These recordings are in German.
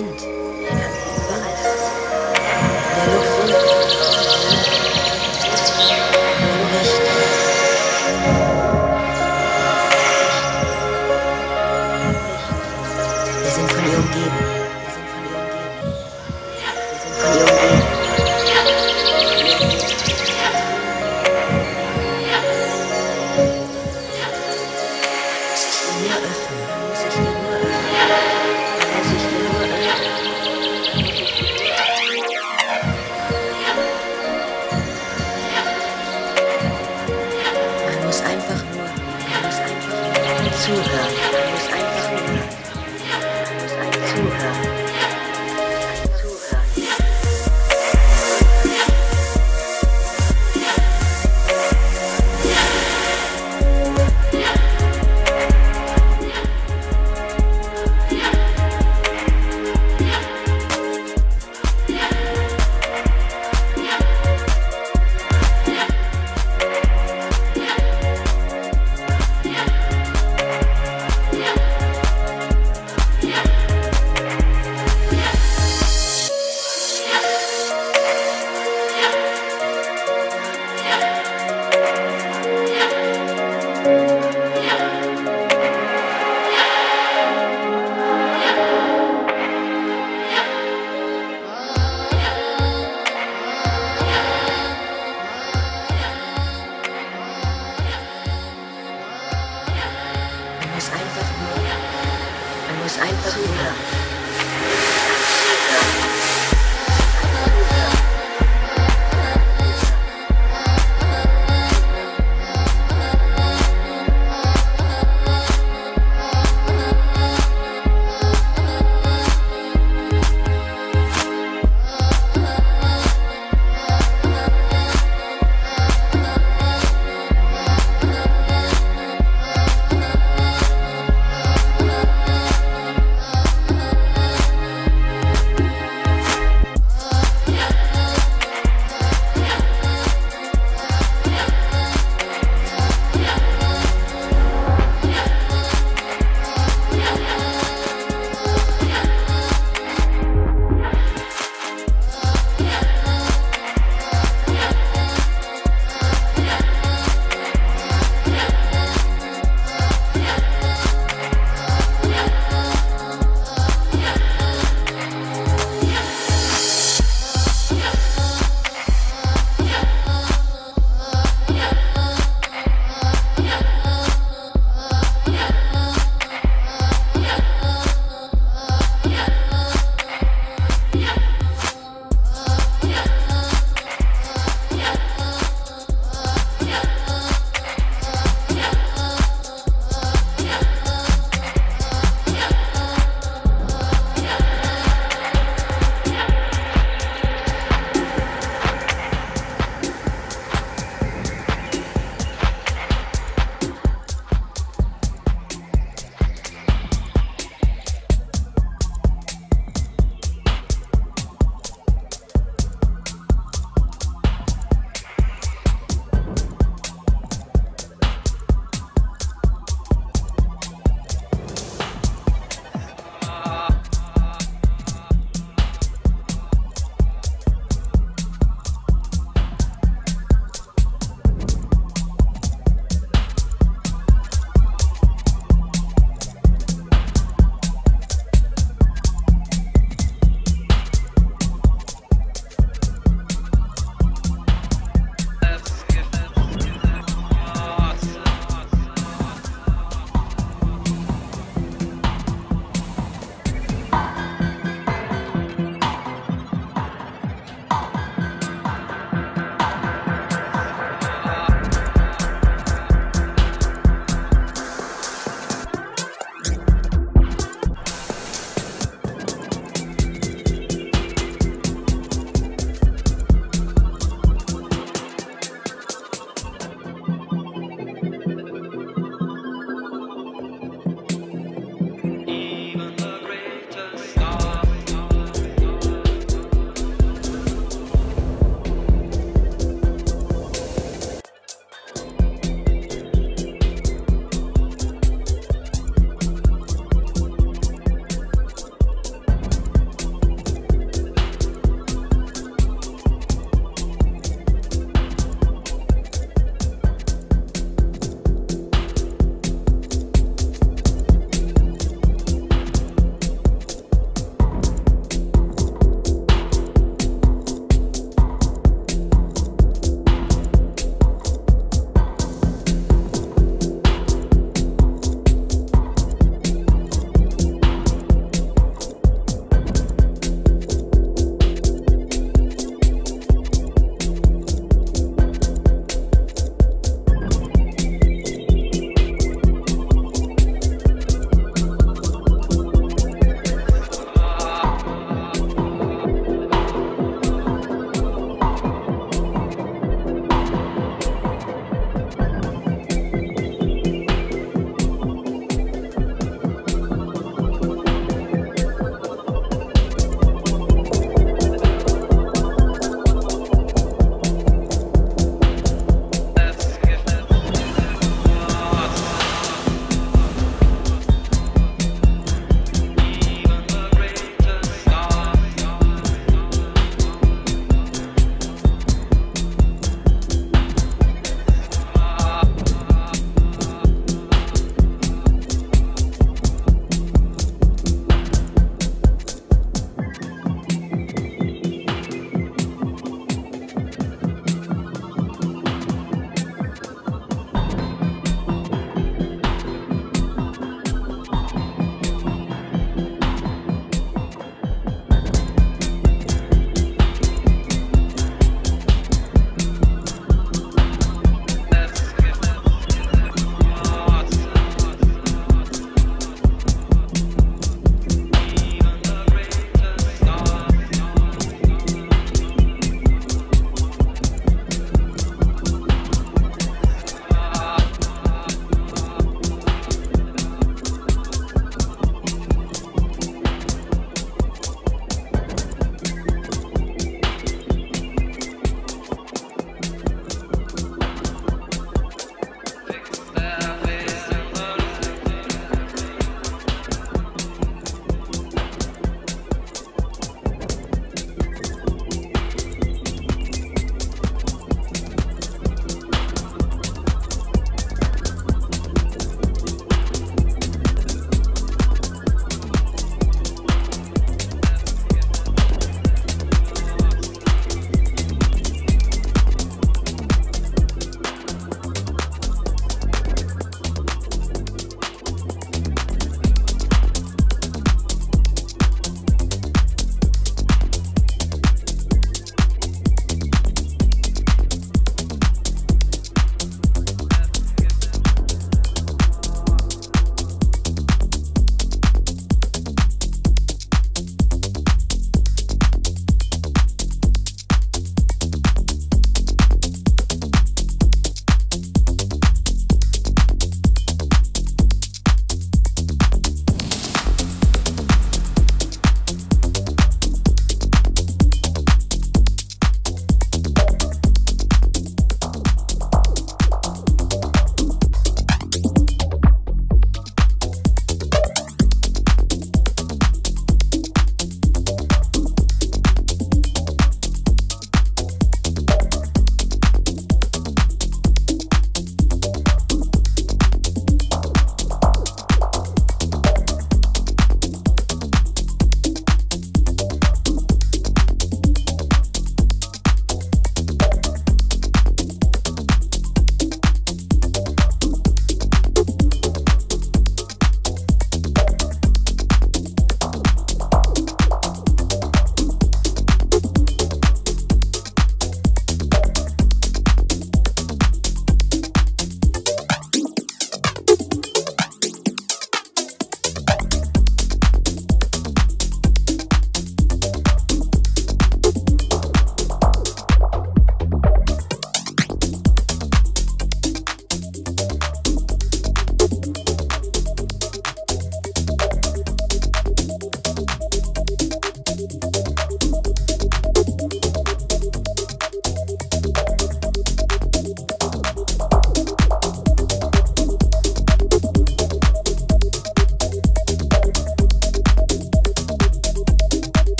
end.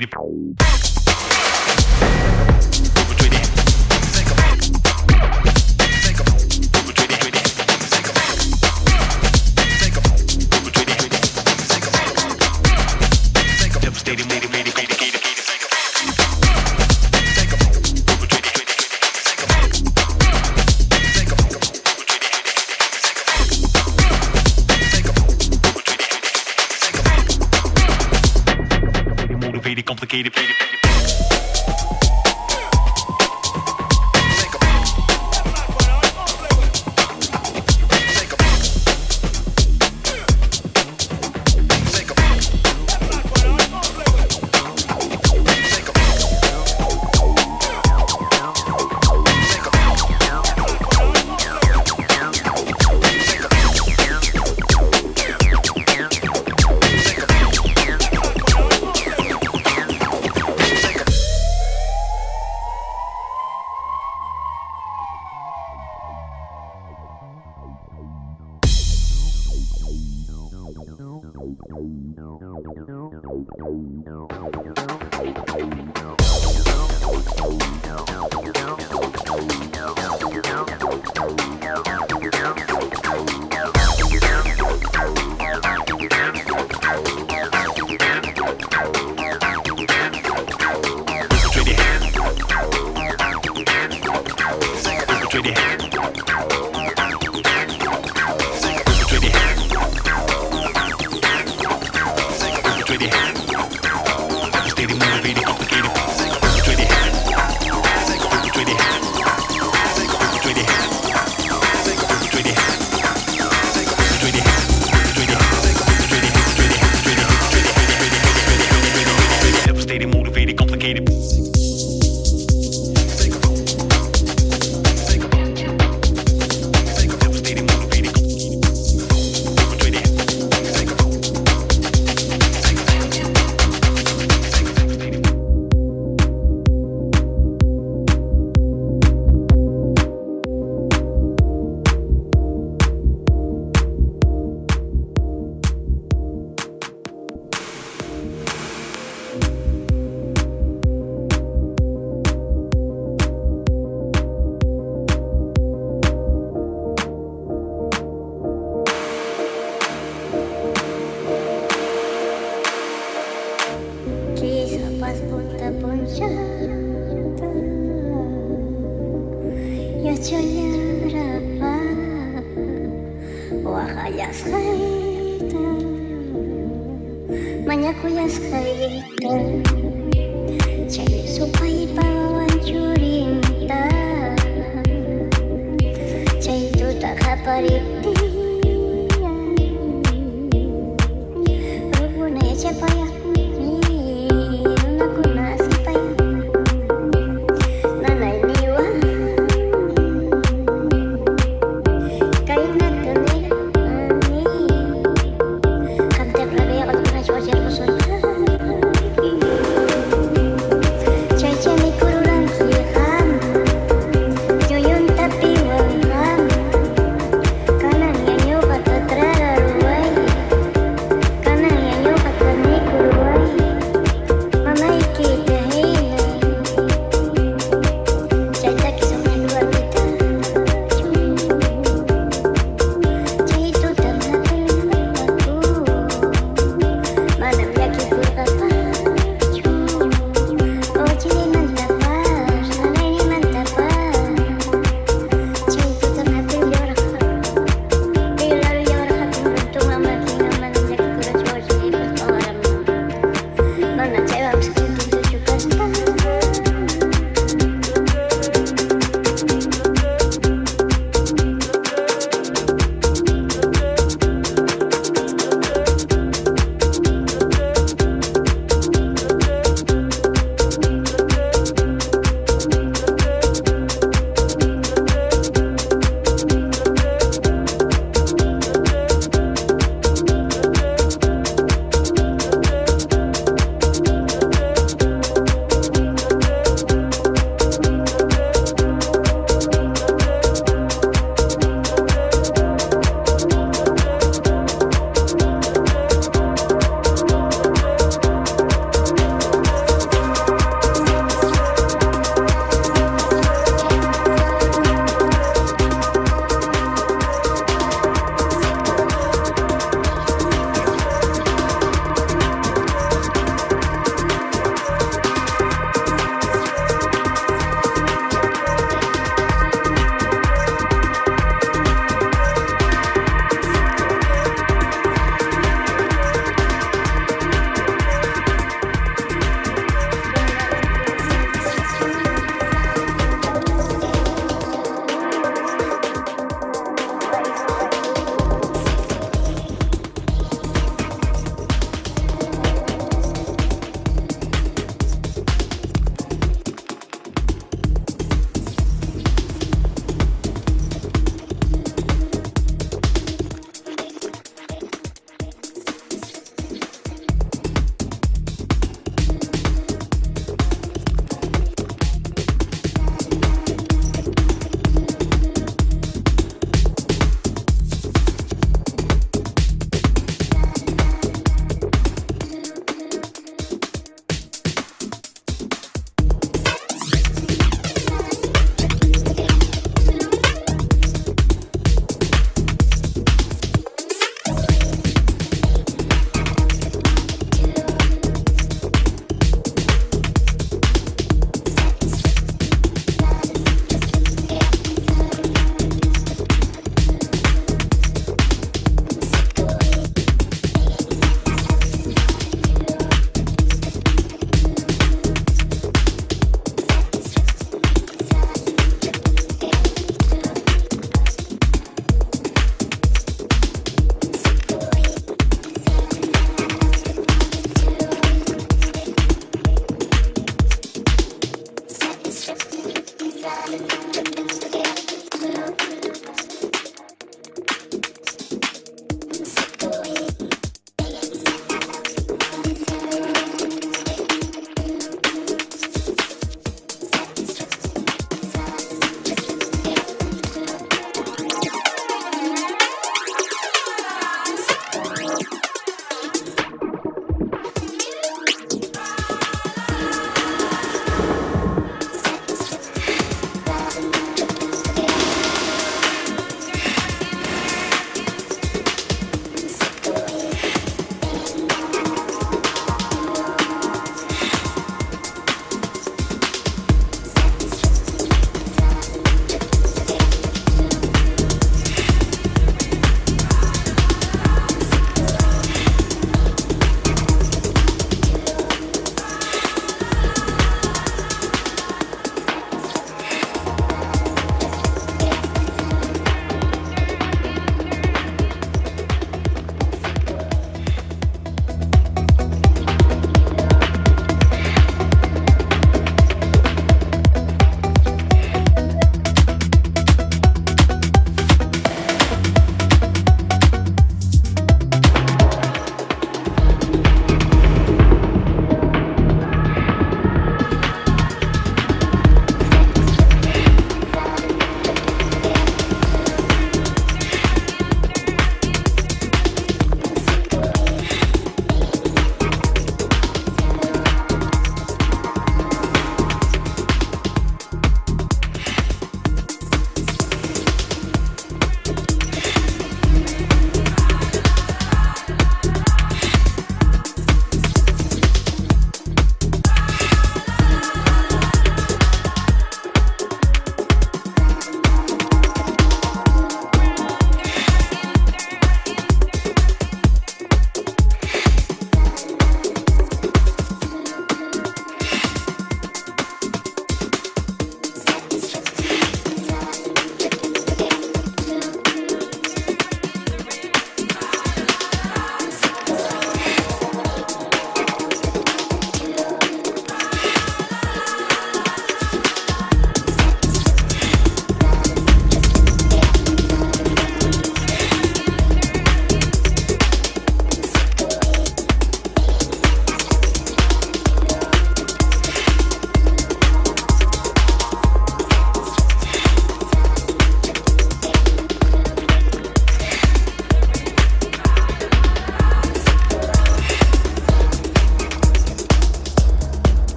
aquele.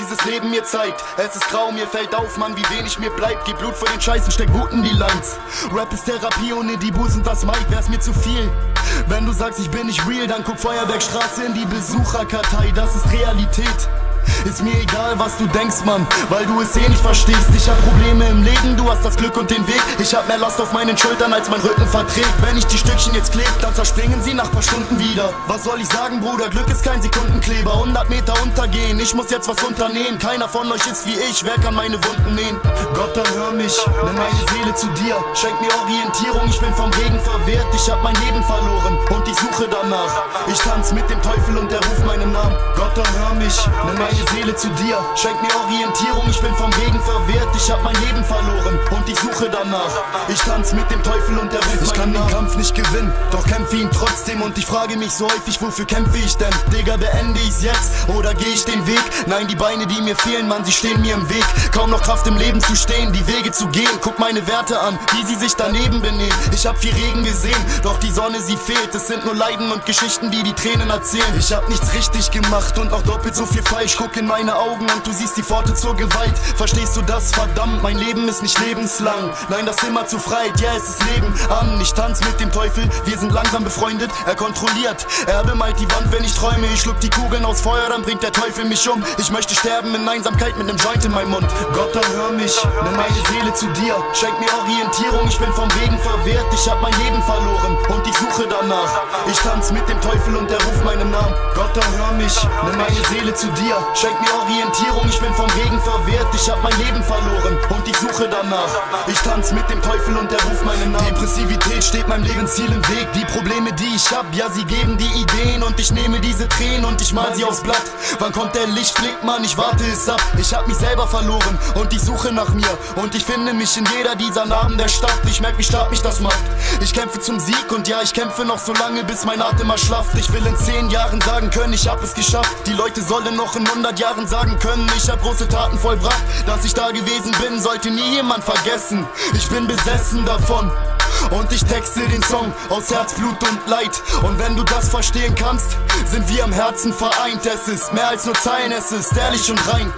Dieses Leben mir zeigt. Es ist grau, mir fällt auf, Mann, wie wenig mir bleibt. Gib Blut für den Scheißen, steck Wut in die Lines. Rap ist Therapie, ohne die Busen das Mic wär's mir zu viel. Wenn du sagst, ich bin nicht real, dann guck Feuerbergstraße in die Besucherkartei, das ist Realität. Ist mir egal, was du denkst, Mann, weil du es eh nicht verstehst. Ich hab Probleme im Leben, du hast das Glück und den Weg. Ich hab mehr Last auf meinen Schultern, als mein Rücken verträgt. Wenn ich die Stückchen jetzt kleb, dann zerspringen sie nach paar Stunden wieder. Was soll ich sagen, Bruder? Glück ist kein Sekundenkleber. 100 Meter untergehen, ich muss jetzt was unternehmen. Keiner von euch ist wie ich, wer kann meine Wunden nähen? Gott, dann hör mich, nimm meine Seele zu dir. Schenk mir Orientierung, ich bin vom Regen verwehrt. Ich hab mein Leben verloren und ich suche danach. Ich tanz mit dem Teufel und er ruft meinen Namen. Gott, dann hör mich, nimm meine Seele zu dir. Schenk mir Orientierung, ich bin vom Regen verwehrt. Ich hab mein Leben verloren und ich suche danach. Ich tanz mit dem Teufel und er ruft Ich kann den Kampf nicht gewinnen, doch kämpfe ihn trotzdem. Und ich frage mich so häufig, wofür kämpfe ich denn? Digga, beende ich's jetzt oder gehe ich den Weg? Nein, die Beine, die mir fehlen, Mann, sie stehen mir im Weg. Kaum noch Kraft im Leben zu stehen, die Wege zu gehen. Guck meine Werte an, wie sie sich daneben benehmen. Ich hab viel Regen gesehen, doch die Sonne, sie fehlt. Es sind nur Leiden und Geschichten, die die Tränen erzählen. Ich hab nichts richtig gemacht und auch doppelt so viel falsch. Guck in meine Augen und du siehst die Pforte zur Gewalt. Verstehst du das? Verdammt, mein Leben ist nicht lebenslang. Nein, das immer zu Freiheit, ja, es ist Leben an. Ich tanz mit dem Teufel, wir sind langsam befreundet. Er kontrolliert, er bemalt die Wand, wenn ich träume. Ich schluck die Kugeln aus Feuer, dann bringt der Teufel mich um. Ich möchte sterben in Einsamkeit mit nem Joint in meinem Mund. Gott, dann hör mich, nimm meine Seele zu dir. Schenk mir Orientierung, ich bin vom Regen verwehrt. Ich hab mein Leben verloren und ich suche danach. Ich tanz mit dem Teufel und er ruft meinen Namen. Gott, dann hör mich, nimm meine Seele zu dir. Schenk mir Orientierung, ich bin vom Regen verwehrt. Ich hab mein Leben verloren und ich suche danach. Ich tanz mit dem Teufel und er ruft meinen Namen. Depressivität steht meinem Lebensziel im Weg. Die Probleme, die ich hab, ja, sie geben die Ideen. Und ich nehme diese Tränen und ich mal sie aufs Blatt. Wann kommt der Lichtblick, Mann? Ich warte es ab. Ich hab mich selber verloren und ich suche nach mir. Und ich finde mich in jeder dieser Narben der Stadt. Ich merk, wie stark mich das macht. Ich kämpfe zum Sieg und ja, ich kämpfe noch so lange, bis mein Atem erschlafft. Ich will in zehn Jahren sagen können, ich hab es geschafft. Die Leute sollen noch in 100 Jahren sagen können, ich hab große Taten vollbracht. Dass ich da gewesen bin, sollte nie jemand vergessen. Ich bin besessen davon. Und ich texte den Song aus Herzblut und Leid. Und wenn du das verstehen kannst, sind wir im Herzen vereint. Es ist mehr als nur Zeilen, es ist ehrlich und rein.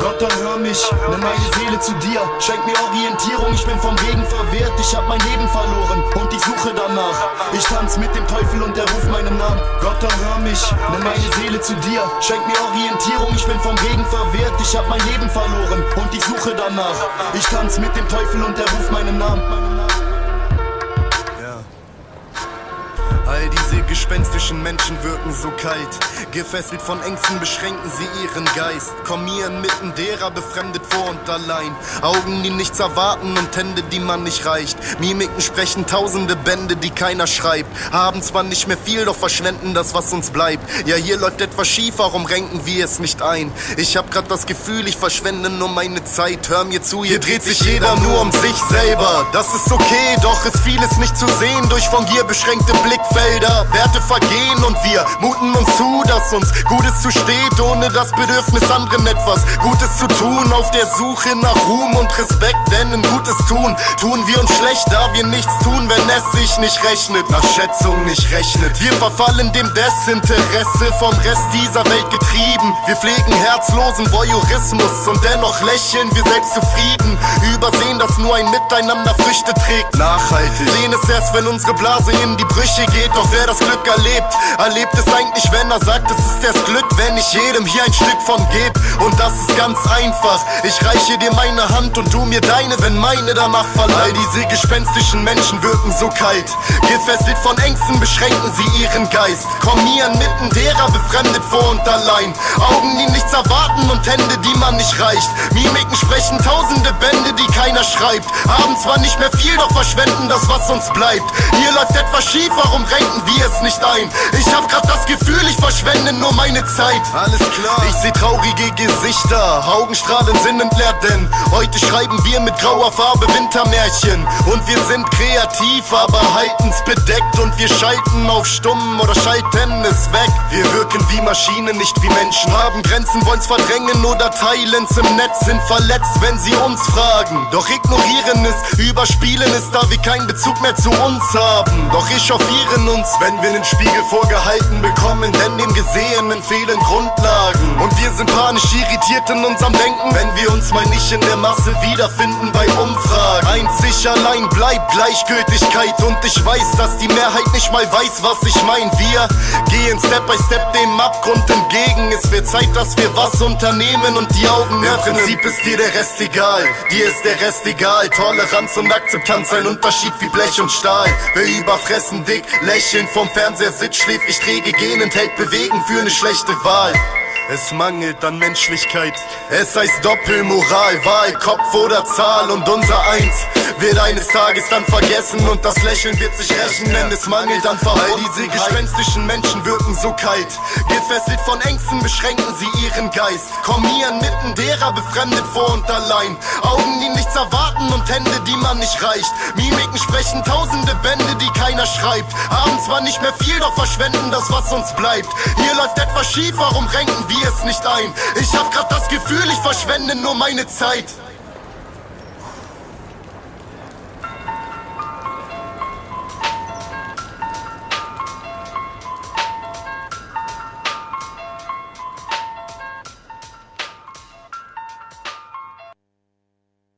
Gott, dann hör mich, nimm meine Seele zu dir. Schenk mir Orientierung, ich bin vom Regen verwehrt. Ich hab mein Leben verloren und ich suche danach. Ich tanz mit dem Teufel und er ruft meinen Namen. Gott, dann hör mich, nimm meine Seele zu dir. Schenk mir Orientierung, ich bin vom Regen verwehrt. Ich hab mein Leben verloren und ich suche danach. Ich tanz mit dem Teufel und er ruft meinen Namen. All diese gespenstischen Menschen wirken so kalt. Gefesselt von Ängsten beschränken sie ihren Geist. Kommen mir inmitten derer befremdet vor und allein. Augen, die nichts erwarten und Hände, die man nicht reicht. Mimiken sprechen tausende Bände, die keiner schreibt. Haben zwar nicht mehr viel, doch verschwenden das, was uns bleibt. Ja, hier läuft etwas schief, warum renken wir es nicht ein? Ich hab grad das Gefühl, ich verschwende nur meine Zeit. Hör mir zu, hier dreht sich jeder nur um sich selber. Das ist okay, doch ist vieles nicht zu sehen durch von Gier beschränkte Blickfelder. Werte vergehen und wir muten uns zu, dass uns Gutes zusteht, ohne das Bedürfnis anderen etwas Gutes zu tun. Auf der Suche nach Ruhm und Respekt, denn ein Gutes tun, tun wir uns schlecht, da wir nichts tun, wenn es sich nicht rechnet, nach Schätzung nicht rechnet. Wir verfallen dem Desinteresse vom Rest dieser Welt getrieben. Wir pflegen herzlosen Voyeurismus und dennoch lächeln wir selbst zufrieden. Übersehen, dass nur ein Miteinander Früchte trägt. Nachhaltig. Sehen es erst, wenn unsere Blase in die Brüche geht. Doch wer das Glück erlebt, erlebt es eigentlich, wenn er sagt, es ist erst Glück, wenn ich jedem hier ein Stück von geb. Und das ist ganz einfach. Ich reiche dir meine Hand und du mir deine, wenn meine danach verlangt. All diese gespenstischen Menschen wirken so kalt. Gefesselt von Ängsten beschränken sie ihren Geist. Kommen mir inmitten derer befremdet vor und allein. Augen, die nichts erwarten und Hände, die man nicht reicht. Mimiken sprechen tausende Bände, die keiner schreibt. Haben zwar nicht mehr viel, doch verschwenden das, was uns bleibt. Hier läuft etwas schief, warum renken wir es nicht ein? Ich hab grad das Gefühl, ich verschwende nur meine Zeit. Alles klar. Ich seh traurige Gesichter, Augenstrahlen sind entleert, denn heute schreiben wir mit grauer Farbe Wintermärchen. Und wir sind kreativ, aber halten's bedeckt. Und wir schalten auf stumm oder schalten es weg. Wir wirken wie Maschinen, nicht wie Menschen. Haben Grenzen, wollen's verdrängen oder teilen's im Netz. Sind verletzt, wenn sie uns fragen. Doch ignorieren es, überspielen es, da wir keinen Bezug mehr zu uns haben. Doch echauffieren uns, wenn wir den Spiegel vorgehalten bekommen. Denn dem Gesehenen fehlen Grundlagen. Und wir sind panisch irritiert in unserem Denken, wenn wir uns mal nicht in der Masse wiederfinden bei Umfragen. Einzig allein bleibt Gleichgültigkeit. Und ich weiß, dass die Mehrheit nicht mal weiß, was ich mein. Wir gehen Step by Step dem Abgrund entgegen. Es wird Zeit, dass wir was unternehmen und die Augen öffnen. Im Prinzip ist dir der Rest egal, dir ist der Rest egal. Toleranz und Akzeptanz, ein Unterschied wie Blech und Stahl. Wer überfressen dick, lächeln vom Fernseher sitzt, schläfrig träge gehen, enthält Bewegen für eine schlechte Wahl. Es mangelt an Menschlichkeit, es heißt Doppelmoral, Wahl, Kopf oder Zahl und unser Eins. Wird eines Tages dann vergessen und das Lächeln wird sich rächen, denn es mangelt an Vertrauen. Diese gespenstischen Menschen wirken so kalt, gefesselt von Ängsten beschränken sie ihren Geist, kommen hier mitten derer befremdet vor und allein, Augen, die nichts erwarten und Hände, die man nicht reicht, Mimiken sprechen tausende Bände, die keiner schreibt, haben zwar nicht mehr viel, doch verschwenden das, was uns bleibt. Hier läuft etwas schief, warum renken wir es nicht ein? Ich hab grad das Gefühl, ich verschwende nur meine Zeit.